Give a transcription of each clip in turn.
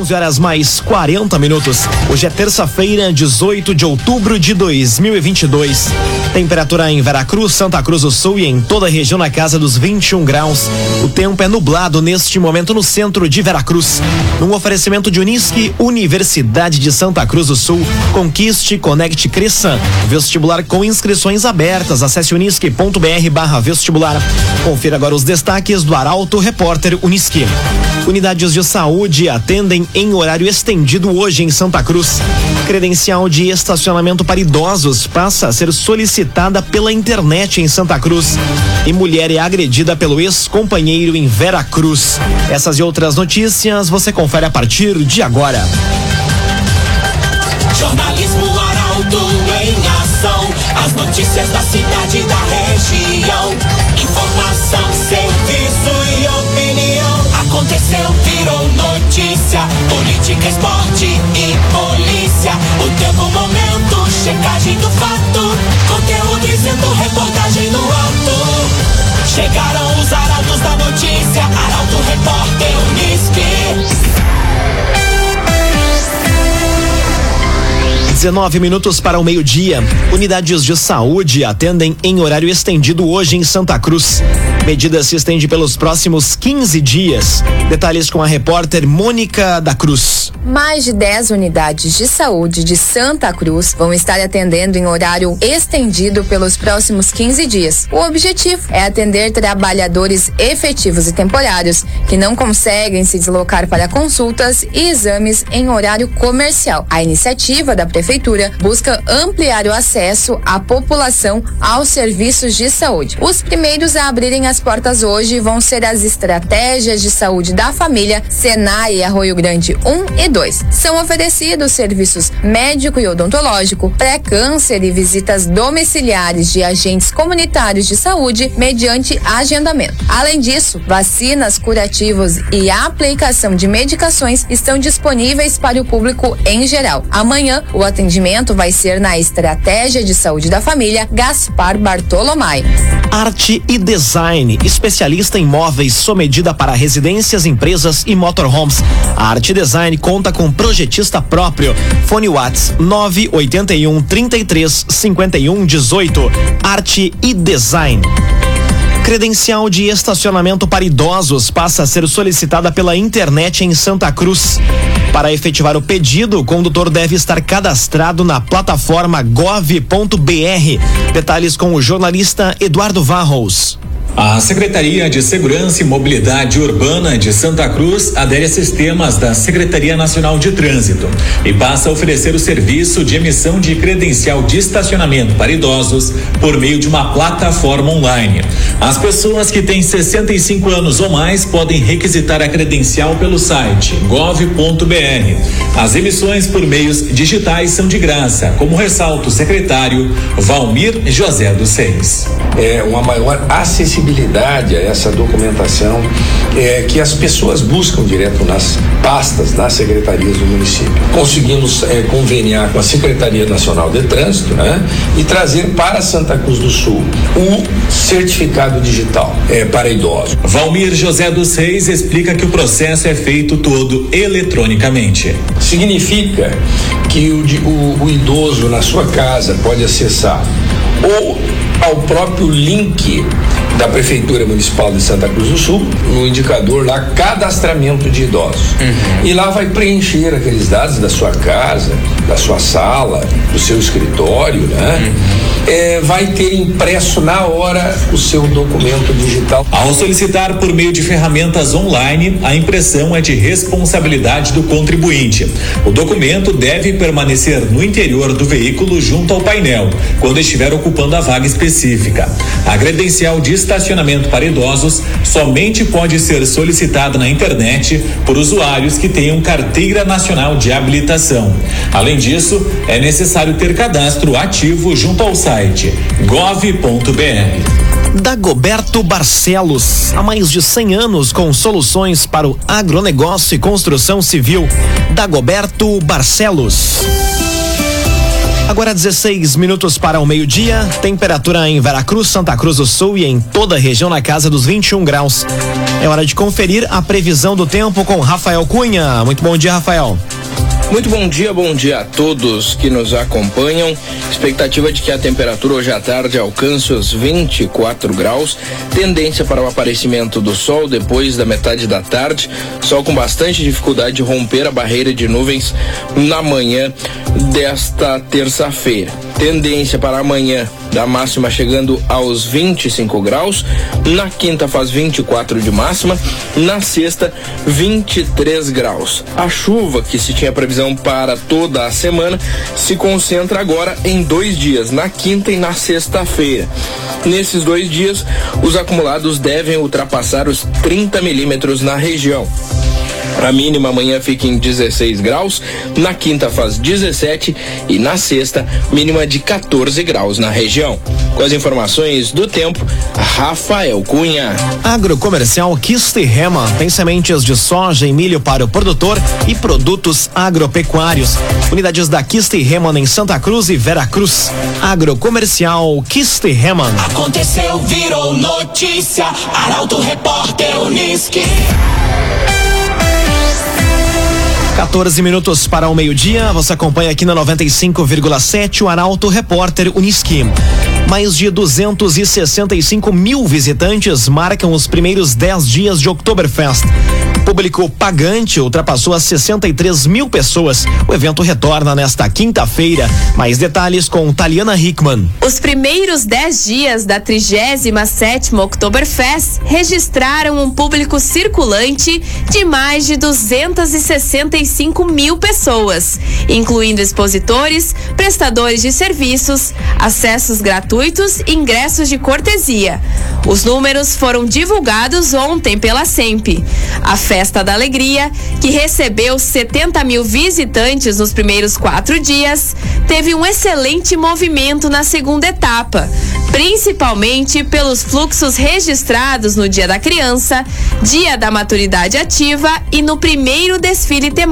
11 horas mais 40 minutos. Hoje é terça-feira, 18 de outubro de 2022. Temperatura em Veracruz, Santa Cruz do Sul e em toda a região na casa dos 21 graus. O tempo é nublado neste momento no centro de Veracruz. Num oferecimento de Unisque, Universidade de Santa Cruz do Sul. Conquiste, conecte, cresça. Vestibular com inscrições abertas. Acesse unisque.br vestibular. Confira agora os destaques do Arauto Repórter Unisque. Unidades de saúde atendem em horário estendido hoje em Santa Cruz. Credencial de estacionamento para idosos passa a ser solicitada pela internet em Santa Cruz. E mulher é agredida pelo ex-companheiro em Vera Cruz. Essas e outras notícias você confere a partir de agora. Jornalismo Arauto em ação. As notícias da cidade e da região. Informação, serviço e opinião. Aconteceu, virou notícia. Política, esporte e polícia. O tempo, momento, checagem do fato. Conteúdo dizendo, reportagem 19 minutos para o meio-dia. Unidades de saúde atendem em horário estendido hoje em Santa Cruz. Medida se estende pelos próximos 15 dias. Detalhes com a repórter Mônica da Cruz. Mais de 10 unidades de saúde de Santa Cruz vão estar atendendo em horário estendido pelos próximos 15 dias. O objetivo é atender trabalhadores efetivos e temporários que não conseguem se deslocar para consultas e exames em horário comercial. A iniciativa da Prefeitura busca ampliar o acesso à população aos serviços de saúde. Os primeiros a abrirem as portas hoje vão ser as estratégias de saúde da família Senai Arroio Grande 1 e 2. São oferecidos serviços médico e odontológico, pré-câncer e visitas domiciliares de agentes comunitários de saúde mediante agendamento. Além disso, vacinas, curativos e aplicação de medicações estão disponíveis para o público em geral. Amanhã, o atendimento vai ser na Estratégia de Saúde da Família Gaspar Bartolomai. Arte e Design, especialista em móveis sob medida para residências, empresas e motorhomes. A Arte Design conta com projetista próprio. Fone Whats 981 33 51 18. Arte e Design. Credencial de estacionamento para idosos passa a ser solicitada pela internet em Santa Cruz. Para efetivar o pedido, o condutor deve estar cadastrado na plataforma gov.br. Detalhes com o jornalista Eduardo Varros. A Secretaria de Segurança e Mobilidade Urbana de Santa Cruz adere a sistemas da Secretaria Nacional de Trânsito e passa a oferecer o serviço de emissão de credencial de estacionamento para idosos por meio de uma plataforma online. As pessoas que têm 65 anos ou mais podem requisitar a credencial pelo site gov.br. As emissões por meios digitais são de graça, como ressalta o secretário Valmir José dos Seis. É uma maior acessibilidade acessibilidade a essa documentação é, que as pessoas buscam direto nas pastas das secretarias do município. Conseguimos é, conveniar com a Secretaria Nacional de Trânsito né, e trazer para Santa Cruz do Sul o certificado digital é, para idosos. Valmir José dos Reis explica que o processo é feito todo eletronicamente. Significa que o, o, o idoso na sua casa pode acessar ou ao próprio link da Prefeitura Municipal de Santa Cruz do Sul, no indicador lá cadastramento de idosos. Uhum. E lá vai preencher aqueles dados da sua casa, da sua sala, do seu escritório, né? Uhum. É, vai ter impresso na hora o seu documento digital. Ao solicitar por meio de ferramentas online, a impressão é de responsabilidade do contribuinte. O documento deve permanecer no interior do veículo junto ao painel, quando estiver ocupando a vaga específica. A credencial de estacionamento para idosos somente pode ser solicitada na internet por usuários que tenham carteira nacional de habilitação. Além disso, é necessário ter cadastro ativo junto ao site gov.br. Dagoberto Barcelos, há mais de 100 anos com soluções para o agronegócio e construção civil. Dagoberto Barcelos. Agora 16 minutos para o meio-dia. Temperatura em Veracruz, Santa Cruz do Sul e em toda a região na casa dos 21 graus. É hora de conferir a previsão do tempo com Rafael Cunha. Muito bom dia, Rafael. Muito bom dia, bom dia a todos que nos acompanham. Expectativa de que a temperatura hoje à tarde alcance os 24 graus. Tendência para o aparecimento do sol depois da metade da tarde. Sol com bastante dificuldade de romper a barreira de nuvens na manhã desta terça-feira. Tendência para amanhã da máxima chegando aos 25 graus. Na quinta faz 24 de máxima. Na sexta, 23 graus. A chuva que se tinha previsão para toda a semana se concentra agora em dois dias, na quinta e na sexta-feira. Nesses dois dias, os acumulados devem ultrapassar os 30 milímetros na região. A mínima amanhã fica em 16 graus, na quinta faz 17 e na sexta, mínima de 14 graus na região. Com as informações do tempo, Rafael Cunha. Agrocomercial Kisterrema tem sementes de soja e milho para o produtor e produtos agropecuários. Unidades da Kisterrema em Santa Cruz e Veracruz. Agrocomercial Kisterrema. Aconteceu, virou notícia. Arauto Repórter Uniski. 14 minutos para o meio-dia. Você acompanha aqui na 95,7 o Arauto Repórter Uniski. Mais de 265 mil visitantes marcam os primeiros 10 dias de Oktoberfest. Público pagante ultrapassou as 63 mil pessoas. O evento retorna nesta quinta-feira. Mais detalhes com Taliana Hickman. Os primeiros 10 dias da 37 Oktoberfest registraram um público circulante de mais de 265 mil pessoas, incluindo expositores, prestadores de serviços, acessos gratuitos e ingressos de cortesia. Os números foram divulgados ontem pela SEMP. A Festa da Alegria, que recebeu 70 mil visitantes nos primeiros quatro dias, teve um excelente movimento na segunda etapa, principalmente pelos fluxos registrados no Dia da Criança, Dia da Maturidade Ativa e no primeiro desfile temático,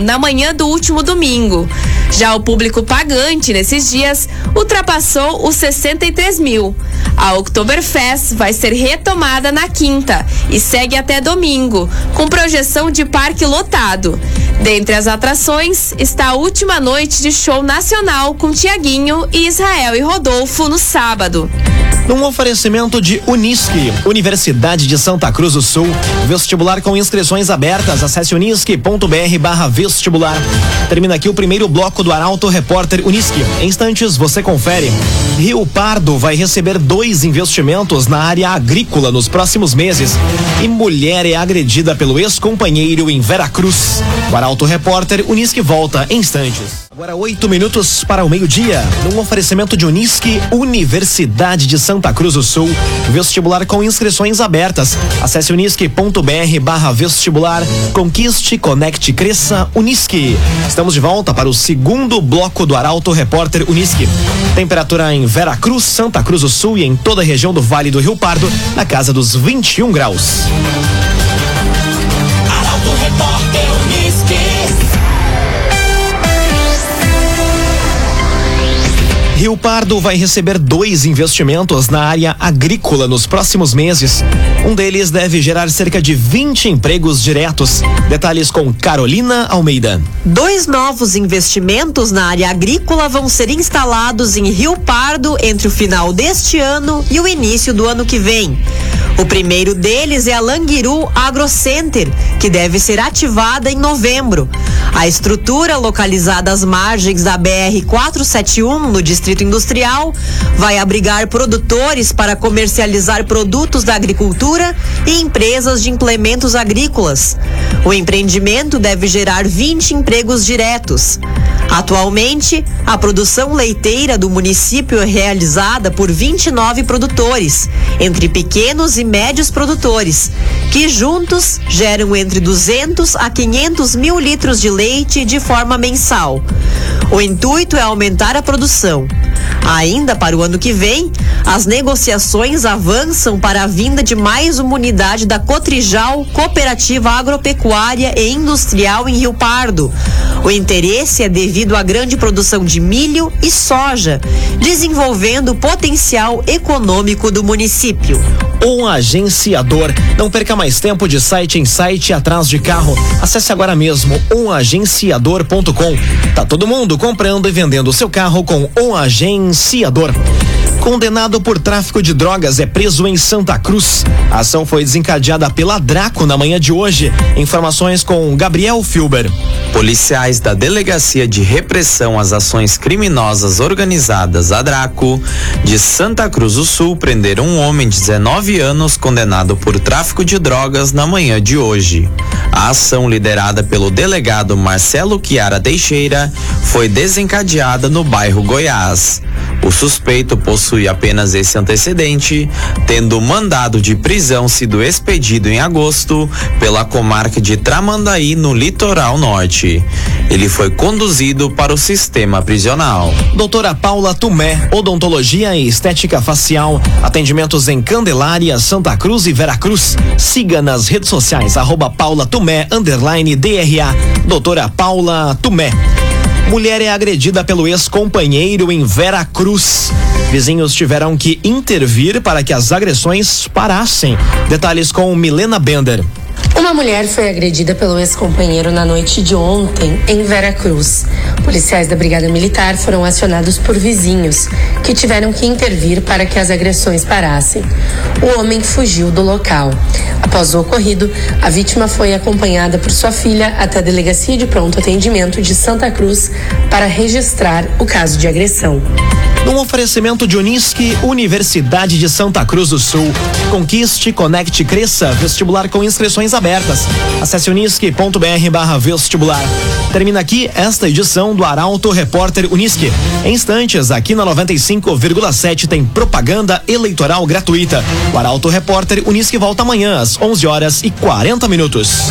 na manhã do último domingo. Já o público pagante nesses dias ultrapassou os 63 mil. A Oktoberfest vai ser retomada na quinta e segue até domingo, com projeção de parque lotado. Dentre as atrações está a última noite de show nacional com Tiaguinho e Israel e Rodolfo no sábado. Num oferecimento de Unisque, Universidade de Santa Cruz do Sul, vestibular com inscrições abertas, acesse unisque.br barra vestibular. Termina aqui o primeiro bloco do Arauto Repórter Unisque. Em instantes você confere. Rio Pardo vai receber dois investimentos na área agrícola nos próximos meses. E mulher é agredida pelo ex-companheiro em Veracruz. O Arauto Repórter Unisque volta em instantes. Agora oito minutos para o meio-dia, num oferecimento de Unisque, Universidade de Santa Cruz do Sul. Vestibular com inscrições abertas. Acesse unisque.br barra vestibular. Conquiste, conecte, cresça, Unisque. Estamos de volta para o segundo bloco do Arauto Repórter Unisque. Temperatura em Veracruz, Santa Cruz do Sul e em toda a região do Vale do Rio Pardo, na casa dos 21 graus. Rio Pardo vai receber dois investimentos na área agrícola nos próximos meses. Um deles deve gerar cerca de 20 empregos diretos. Detalhes com Carolina Almeida. Dois novos investimentos na área agrícola vão ser instalados em Rio Pardo entre o final deste ano e o início do ano que vem. O primeiro deles é a Languiru Agrocenter, que deve ser ativada em novembro. A estrutura, localizada às margens da BR-471, no Distrito Industrial, vai abrigar produtores para comercializar produtos da agricultura e empresas de implementos agrícolas. O empreendimento deve gerar 20 empregos diretos. Atualmente, a produção leiteira do município é realizada por 29 produtores, entre pequenos e médios produtores, que juntos geram entre 200 a 500 mil litros de leite de forma mensal. O intuito é aumentar a produção. Ainda para o ano que vem, as negociações avançam para a vinda de mais uma unidade da Cotrijal Cooperativa Agropecuária e Industrial em Rio Pardo, O interesse é devido à grande produção de milho e soja, desenvolvendo o potencial econômico do município. Um agenciador. Não perca mais tempo de site em site atrás de carro. Acesse agora mesmo umagenciador.com. Tá todo mundo comprando e vendendo seu carro com um agenciador. Condenado por tráfico de drogas é preso em Santa Cruz. A ação foi desencadeada pela Draco na manhã de hoje. Informações com Gabriel Filber. Policiais da Delegacia de Repressão às Ações Criminosas Organizadas, a Draco, de Santa Cruz do Sul, prenderam um homem de 19 anos condenado por tráfico de drogas na manhã de hoje. A ação liderada pelo delegado Marcelo Chiara Teixeira foi desencadeada no bairro Goiás. O suspeito possui apenas esse antecedente, tendo mandado de prisão sido expedido em agosto pela comarca de Tramandaí, no litoral norte. Ele foi conduzido para o sistema prisional. Doutora Paula Tumé, odontologia e estética facial, atendimentos em Candelária, Santa Cruz e Veracruz. Siga nas redes sociais, arroba Paula Tumé, underline DRA. Doutora Paula Tumé. Mulher é agredida pelo ex-companheiro em Vera Cruz. Vizinhos tiveram que intervir para que as agressões parassem. Detalhes com Milena Bender. Uma mulher foi agredida pelo ex-companheiro na noite de ontem em Vera Cruz. Policiais da Brigada Militar foram acionados por vizinhos, que tiveram que intervir para que as agressões parassem. O homem fugiu do local. Após o ocorrido, a vítima foi acompanhada por sua filha até a Delegacia de Pronto Atendimento de Santa Cruz para registrar o caso de agressão. Num oferecimento de Unisque, Universidade de Santa Cruz do Sul. Conquiste, conecte, cresça. Vestibular com inscrições abertas. Acesse unisque.br barra vestibular. Termina aqui esta edição do Arauto Repórter Unisque. Em instantes, aqui na 95,7 tem propaganda eleitoral gratuita. O Arauto Repórter Unisque volta amanhã às 11 horas e 40 minutos.